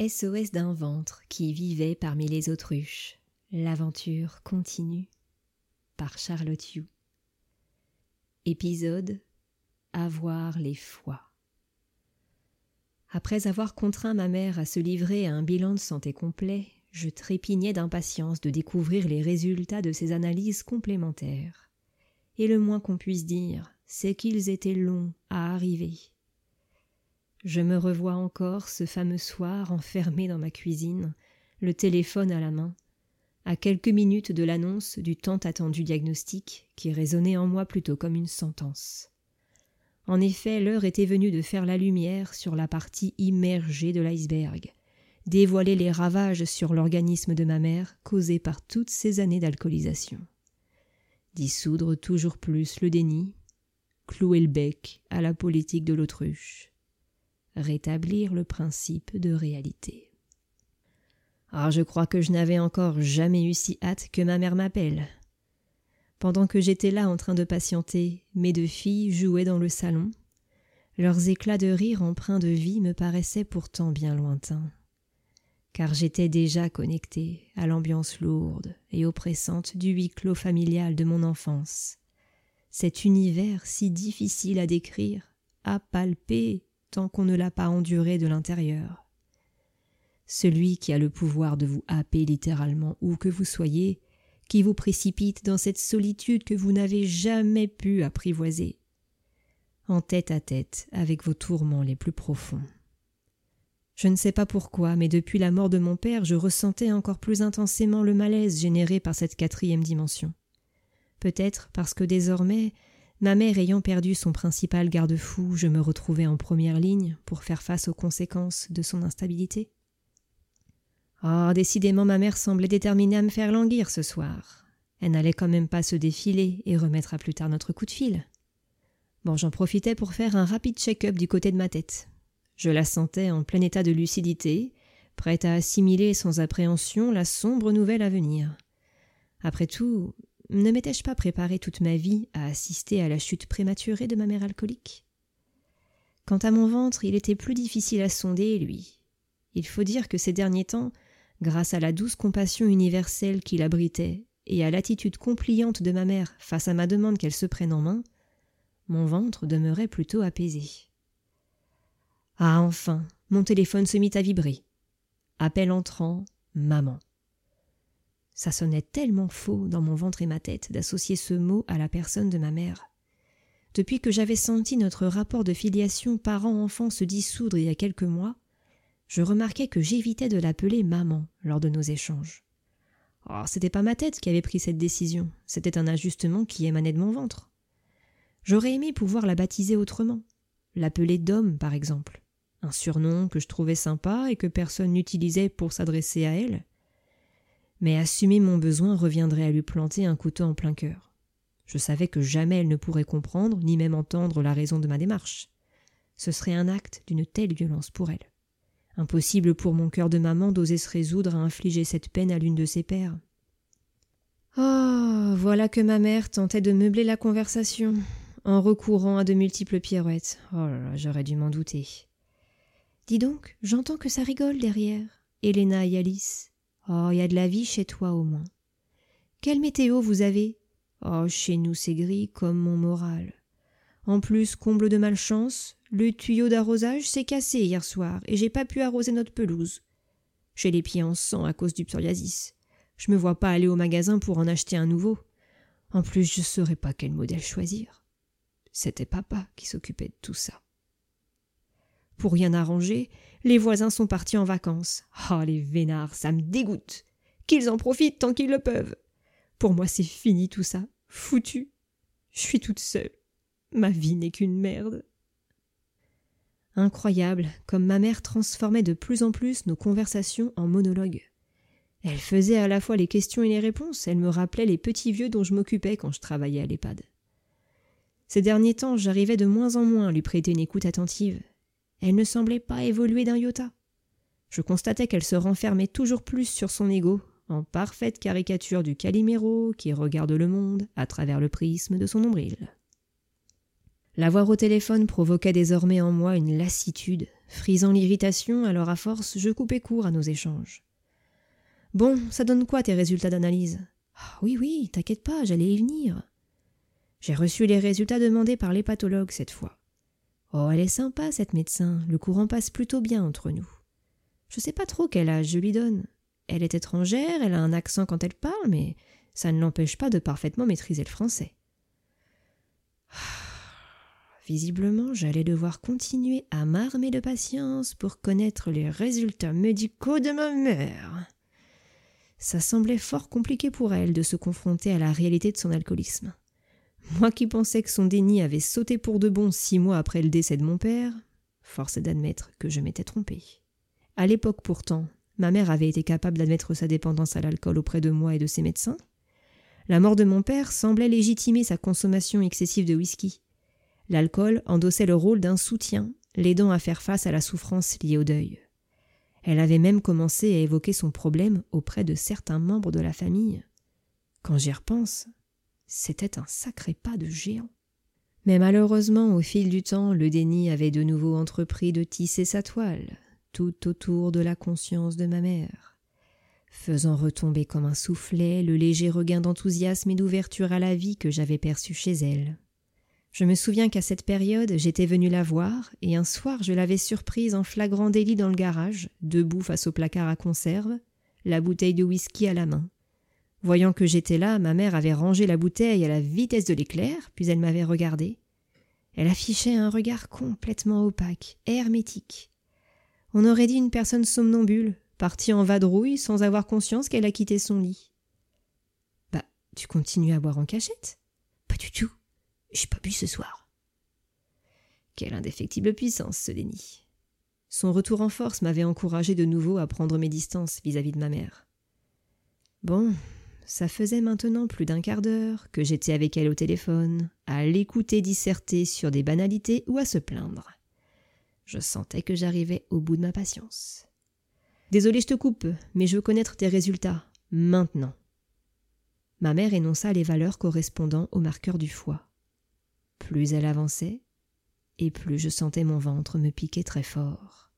SOS d'un ventre qui vivait parmi les autruches. L'aventure continue. Par Charlotte Hugh. Épisode Avoir les foies. Après avoir contraint ma mère à se livrer à un bilan de santé complet, je trépignais d'impatience de découvrir les résultats de ces analyses complémentaires. Et le moins qu'on puisse dire, c'est qu'ils étaient longs à arriver. Je me revois encore ce fameux soir enfermé dans ma cuisine, le téléphone à la main, à quelques minutes de l'annonce du tant attendu diagnostic qui résonnait en moi plutôt comme une sentence. En effet, l'heure était venue de faire la lumière sur la partie immergée de l'iceberg, dévoiler les ravages sur l'organisme de ma mère causés par toutes ces années d'alcoolisation. Dissoudre toujours plus le déni, clouer le bec à la politique de l'autruche, rétablir le principe de réalité. Ah, je crois que je n'avais encore jamais eu si hâte que ma mère m'appelle. Pendant que j'étais là en train de patienter, mes deux filles jouaient dans le salon. Leurs éclats de rire empreints de vie me paraissaient pourtant bien lointains, car j'étais déjà connecté à l'ambiance lourde et oppressante du huis clos familial de mon enfance. Cet univers si difficile à décrire, à palper, tant qu'on ne l'a pas enduré de l'intérieur. Celui qui a le pouvoir de vous happer littéralement où que vous soyez, qui vous précipite dans cette solitude que vous n'avez jamais pu apprivoiser, en tête à tête avec vos tourments les plus profonds. Je ne sais pas pourquoi, mais depuis la mort de mon père, je ressentais encore plus intensément le malaise généré par cette quatrième dimension. Peut-être parce que désormais Ma mère ayant perdu son principal garde-fou, je me retrouvais en première ligne pour faire face aux conséquences de son instabilité. Ah, décidément, ma mère semblait déterminée à me faire languir ce soir. Elle n'allait quand même pas se défiler et remettre à plus tard notre coup de fil. Bon, j'en profitais pour faire un rapide check-up du côté de ma tête. Je la sentais en plein état de lucidité, prête à assimiler sans appréhension la sombre nouvelle à venir. Après tout, ne m'étais-je pas préparé toute ma vie à assister à la chute prématurée de ma mère alcoolique? Quant à mon ventre, il était plus difficile à sonder, lui. Il faut dire que ces derniers temps, grâce à la douce compassion universelle qui l'abritait et à l'attitude compliante de ma mère face à ma demande qu'elle se prenne en main, mon ventre demeurait plutôt apaisé. Ah enfin, mon téléphone se mit à vibrer. Appel entrant, maman. Ça sonnait tellement faux dans mon ventre et ma tête d'associer ce mot à la personne de ma mère. Depuis que j'avais senti notre rapport de filiation parent-enfant se dissoudre il y a quelques mois, je remarquais que j'évitais de l'appeler maman lors de nos échanges. Oh, c'était pas ma tête qui avait pris cette décision, c'était un ajustement qui émanait de mon ventre. J'aurais aimé pouvoir la baptiser autrement, l'appeler Dom par exemple, un surnom que je trouvais sympa et que personne n'utilisait pour s'adresser à elle, mais assumer mon besoin reviendrait à lui planter un couteau en plein cœur. Je savais que jamais elle ne pourrait comprendre, ni même entendre la raison de ma démarche. Ce serait un acte d'une telle violence pour elle. Impossible pour mon cœur de maman d'oser se résoudre à infliger cette peine à l'une de ses pères. Oh. Voilà que ma mère tentait de meubler la conversation, en recourant à de multiples pirouettes. Oh là j'aurais dû m'en douter. Dis donc, j'entends que ça rigole derrière. Elena et Alice. Oh, il y a de la vie chez toi au moins. Quelle météo vous avez? Oh, chez nous c'est gris comme mon moral. En plus, comble de malchance, le tuyau d'arrosage s'est cassé hier soir et j'ai pas pu arroser notre pelouse. J'ai les pieds en sang à cause du psoriasis. Je me vois pas aller au magasin pour en acheter un nouveau. En plus, je saurais pas quel modèle choisir. C'était papa qui s'occupait de tout ça. Pour rien arranger, les voisins sont partis en vacances. Ah, les vénards, ça me dégoûte. Qu'ils en profitent tant qu'ils le peuvent. Pour moi, c'est fini tout ça. Foutu. Je suis toute seule. Ma vie n'est qu'une merde. Incroyable, comme ma mère transformait de plus en plus nos conversations en monologues. Elle faisait à la fois les questions et les réponses, elle me rappelait les petits vieux dont je m'occupais quand je travaillais à l'EHPAD. Ces derniers temps, j'arrivais de moins en moins à lui prêter une écoute attentive, elle ne semblait pas évoluer d'un iota. Je constatais qu'elle se renfermait toujours plus sur son ego, en parfaite caricature du Calimero qui regarde le monde à travers le prisme de son nombril. L'avoir au téléphone provoquait désormais en moi une lassitude, frisant l'irritation, alors à force je coupais court à nos échanges. Bon, ça donne quoi tes résultats d'analyse? Ah Oui, oui, t'inquiète pas, j'allais y venir. J'ai reçu les résultats demandés par les pathologues cette fois. Oh, elle est sympa, cette médecin, le courant passe plutôt bien entre nous. Je sais pas trop quel âge je lui donne. Elle est étrangère, elle a un accent quand elle parle, mais ça ne l'empêche pas de parfaitement maîtriser le français. Visiblement, j'allais devoir continuer à m'armer de patience pour connaître les résultats médicaux de ma mère. Ça semblait fort compliqué pour elle de se confronter à la réalité de son alcoolisme. Moi qui pensais que son déni avait sauté pour de bon six mois après le décès de mon père, force est d'admettre que je m'étais trompé. À l'époque pourtant, ma mère avait été capable d'admettre sa dépendance à l'alcool auprès de moi et de ses médecins. La mort de mon père semblait légitimer sa consommation excessive de whisky. L'alcool endossait le rôle d'un soutien, l'aidant à faire face à la souffrance liée au deuil. Elle avait même commencé à évoquer son problème auprès de certains membres de la famille. Quand j'y repense, c'était un sacré pas de géant. Mais malheureusement, au fil du temps, le déni avait de nouveau entrepris de tisser sa toile, tout autour de la conscience de ma mère, faisant retomber comme un soufflet le léger regain d'enthousiasme et d'ouverture à la vie que j'avais perçu chez elle. Je me souviens qu'à cette période, j'étais venu la voir, et un soir je l'avais surprise en flagrant délit dans le garage, debout face au placard à conserve, la bouteille de whisky à la main. Voyant que j'étais là, ma mère avait rangé la bouteille à la vitesse de l'éclair, puis elle m'avait regardé. Elle affichait un regard complètement opaque, hermétique. On aurait dit une personne somnambule, partie en vadrouille sans avoir conscience qu'elle a quitté son lit. Bah, tu continues à boire en cachette? Pas du tout. J'ai pas bu ce soir. Quelle indéfectible puissance, ce déni. Son retour en force m'avait encouragé de nouveau à prendre mes distances vis-à-vis de ma mère. Bon, ça faisait maintenant plus d'un quart d'heure que j'étais avec elle au téléphone, à l'écouter disserter sur des banalités ou à se plaindre. Je sentais que j'arrivais au bout de ma patience. Désolé, je te coupe, mais je veux connaître tes résultats, maintenant. Ma mère énonça les valeurs correspondant au marqueur du foie. Plus elle avançait, et plus je sentais mon ventre me piquer très fort.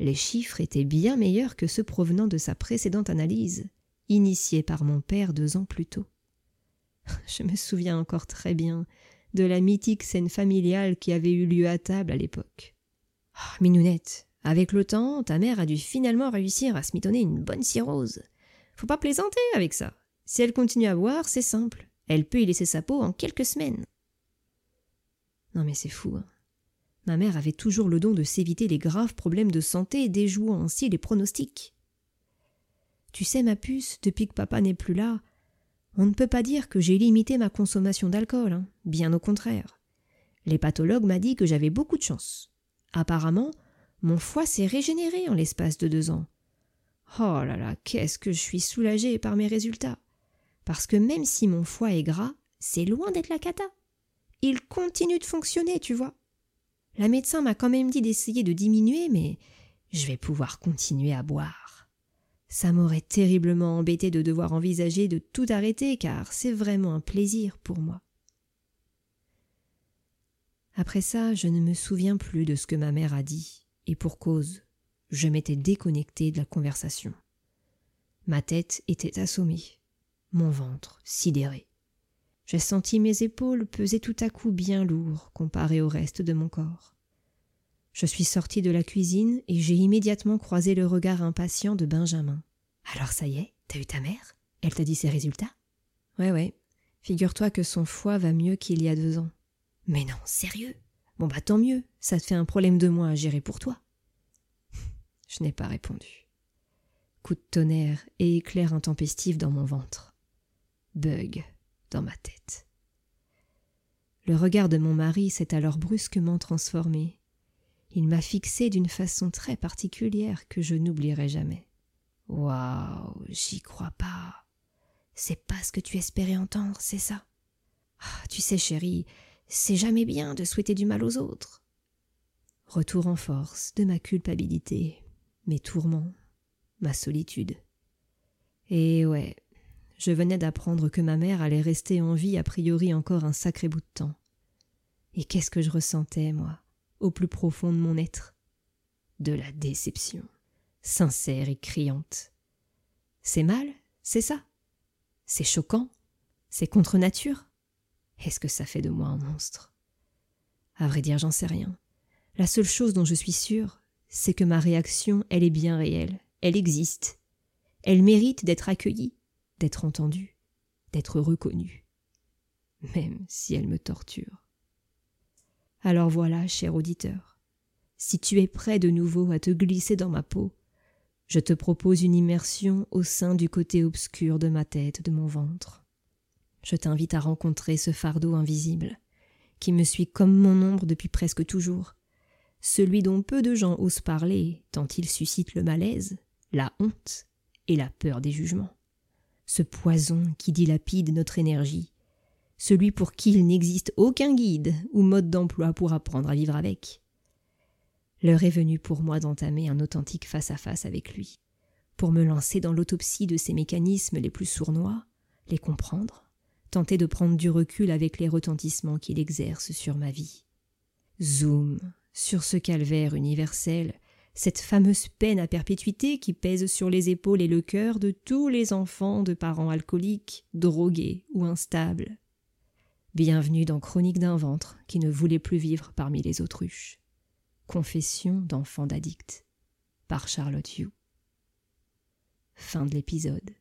Les chiffres étaient bien meilleurs que ceux provenant de sa précédente analyse, initiée par mon père deux ans plus tôt. Je me souviens encore très bien de la mythique scène familiale qui avait eu lieu à table à l'époque. Oh, Minounette, avec le temps, ta mère a dû finalement réussir à se mitonner une bonne cirrhose. Faut pas plaisanter avec ça. Si elle continue à boire, c'est simple. Elle peut y laisser sa peau en quelques semaines. Non mais c'est fou. Hein. Ma mère avait toujours le don de s'éviter les graves problèmes de santé, déjouant ainsi les pronostics. Tu sais, ma puce, depuis que papa n'est plus là, on ne peut pas dire que j'ai limité ma consommation d'alcool, hein. bien au contraire. Les pathologues m'ont dit que j'avais beaucoup de chance. Apparemment, mon foie s'est régénéré en l'espace de deux ans. Oh là là, qu'est-ce que je suis soulagée par mes résultats. Parce que même si mon foie est gras, c'est loin d'être la cata il continue de fonctionner, tu vois. La médecin m'a quand même dit d'essayer de diminuer, mais je vais pouvoir continuer à boire. Ça m'aurait terriblement embêté de devoir envisager de tout arrêter, car c'est vraiment un plaisir pour moi. Après ça, je ne me souviens plus de ce que ma mère a dit, et pour cause, je m'étais déconnecté de la conversation. Ma tête était assommée, mon ventre sidéré. J'ai senti mes épaules peser tout à coup bien lourd comparé au reste de mon corps. Je suis sortie de la cuisine et j'ai immédiatement croisé le regard impatient de Benjamin. Alors ça y est, t'as eu ta mère? Elle t'a dit ses résultats? Ouais, ouais. Figure-toi que son foie va mieux qu'il y a deux ans. Mais non, sérieux? Bon bah tant mieux, ça te fait un problème de moins à gérer pour toi. Je n'ai pas répondu. Coup de tonnerre et éclair intempestif dans mon ventre. Bug dans ma tête. Le regard de mon mari s'est alors brusquement transformé. Il m'a fixé d'une façon très particulière que je n'oublierai jamais. Waouh, j'y crois pas. C'est pas ce que tu espérais entendre, c'est ça? Ah, tu sais, chérie, c'est jamais bien de souhaiter du mal aux autres. Retour en force de ma culpabilité, mes tourments, ma solitude. Et ouais, je venais d'apprendre que ma mère allait rester en vie a priori encore un sacré bout de temps. Et qu'est-ce que je ressentais, moi, au plus profond de mon être De la déception, sincère et criante. C'est mal, c'est ça C'est choquant C'est contre nature Est-ce que ça fait de moi un monstre? À vrai dire, j'en sais rien. La seule chose dont je suis sûre, c'est que ma réaction, elle est bien réelle, elle existe. Elle mérite d'être accueillie, d'être entendue, d'être reconnue, même si elle me torture. Alors voilà, cher auditeur, si tu es prêt de nouveau à te glisser dans ma peau, je te propose une immersion au sein du côté obscur de ma tête, de mon ventre. Je t'invite à rencontrer ce fardeau invisible, qui me suit comme mon ombre depuis presque toujours, celui dont peu de gens osent parler, tant il suscite le malaise, la honte et la peur des jugements. Ce poison qui dilapide notre énergie, celui pour qui il n'existe aucun guide ou mode d'emploi pour apprendre à vivre avec. L'heure est venue pour moi d'entamer un authentique face-à-face avec lui, pour me lancer dans l'autopsie de ses mécanismes les plus sournois, les comprendre, tenter de prendre du recul avec les retentissements qu'il exerce sur ma vie. Zoom sur ce calvaire universel, cette fameuse peine à perpétuité qui pèse sur les épaules et le cœur de tous les enfants de parents alcooliques, drogués ou instables. Bienvenue dans Chronique d'un ventre qui ne voulait plus vivre parmi les autruches. Confession d'enfant d'addict par Charlotte Hugh. Fin de l'épisode.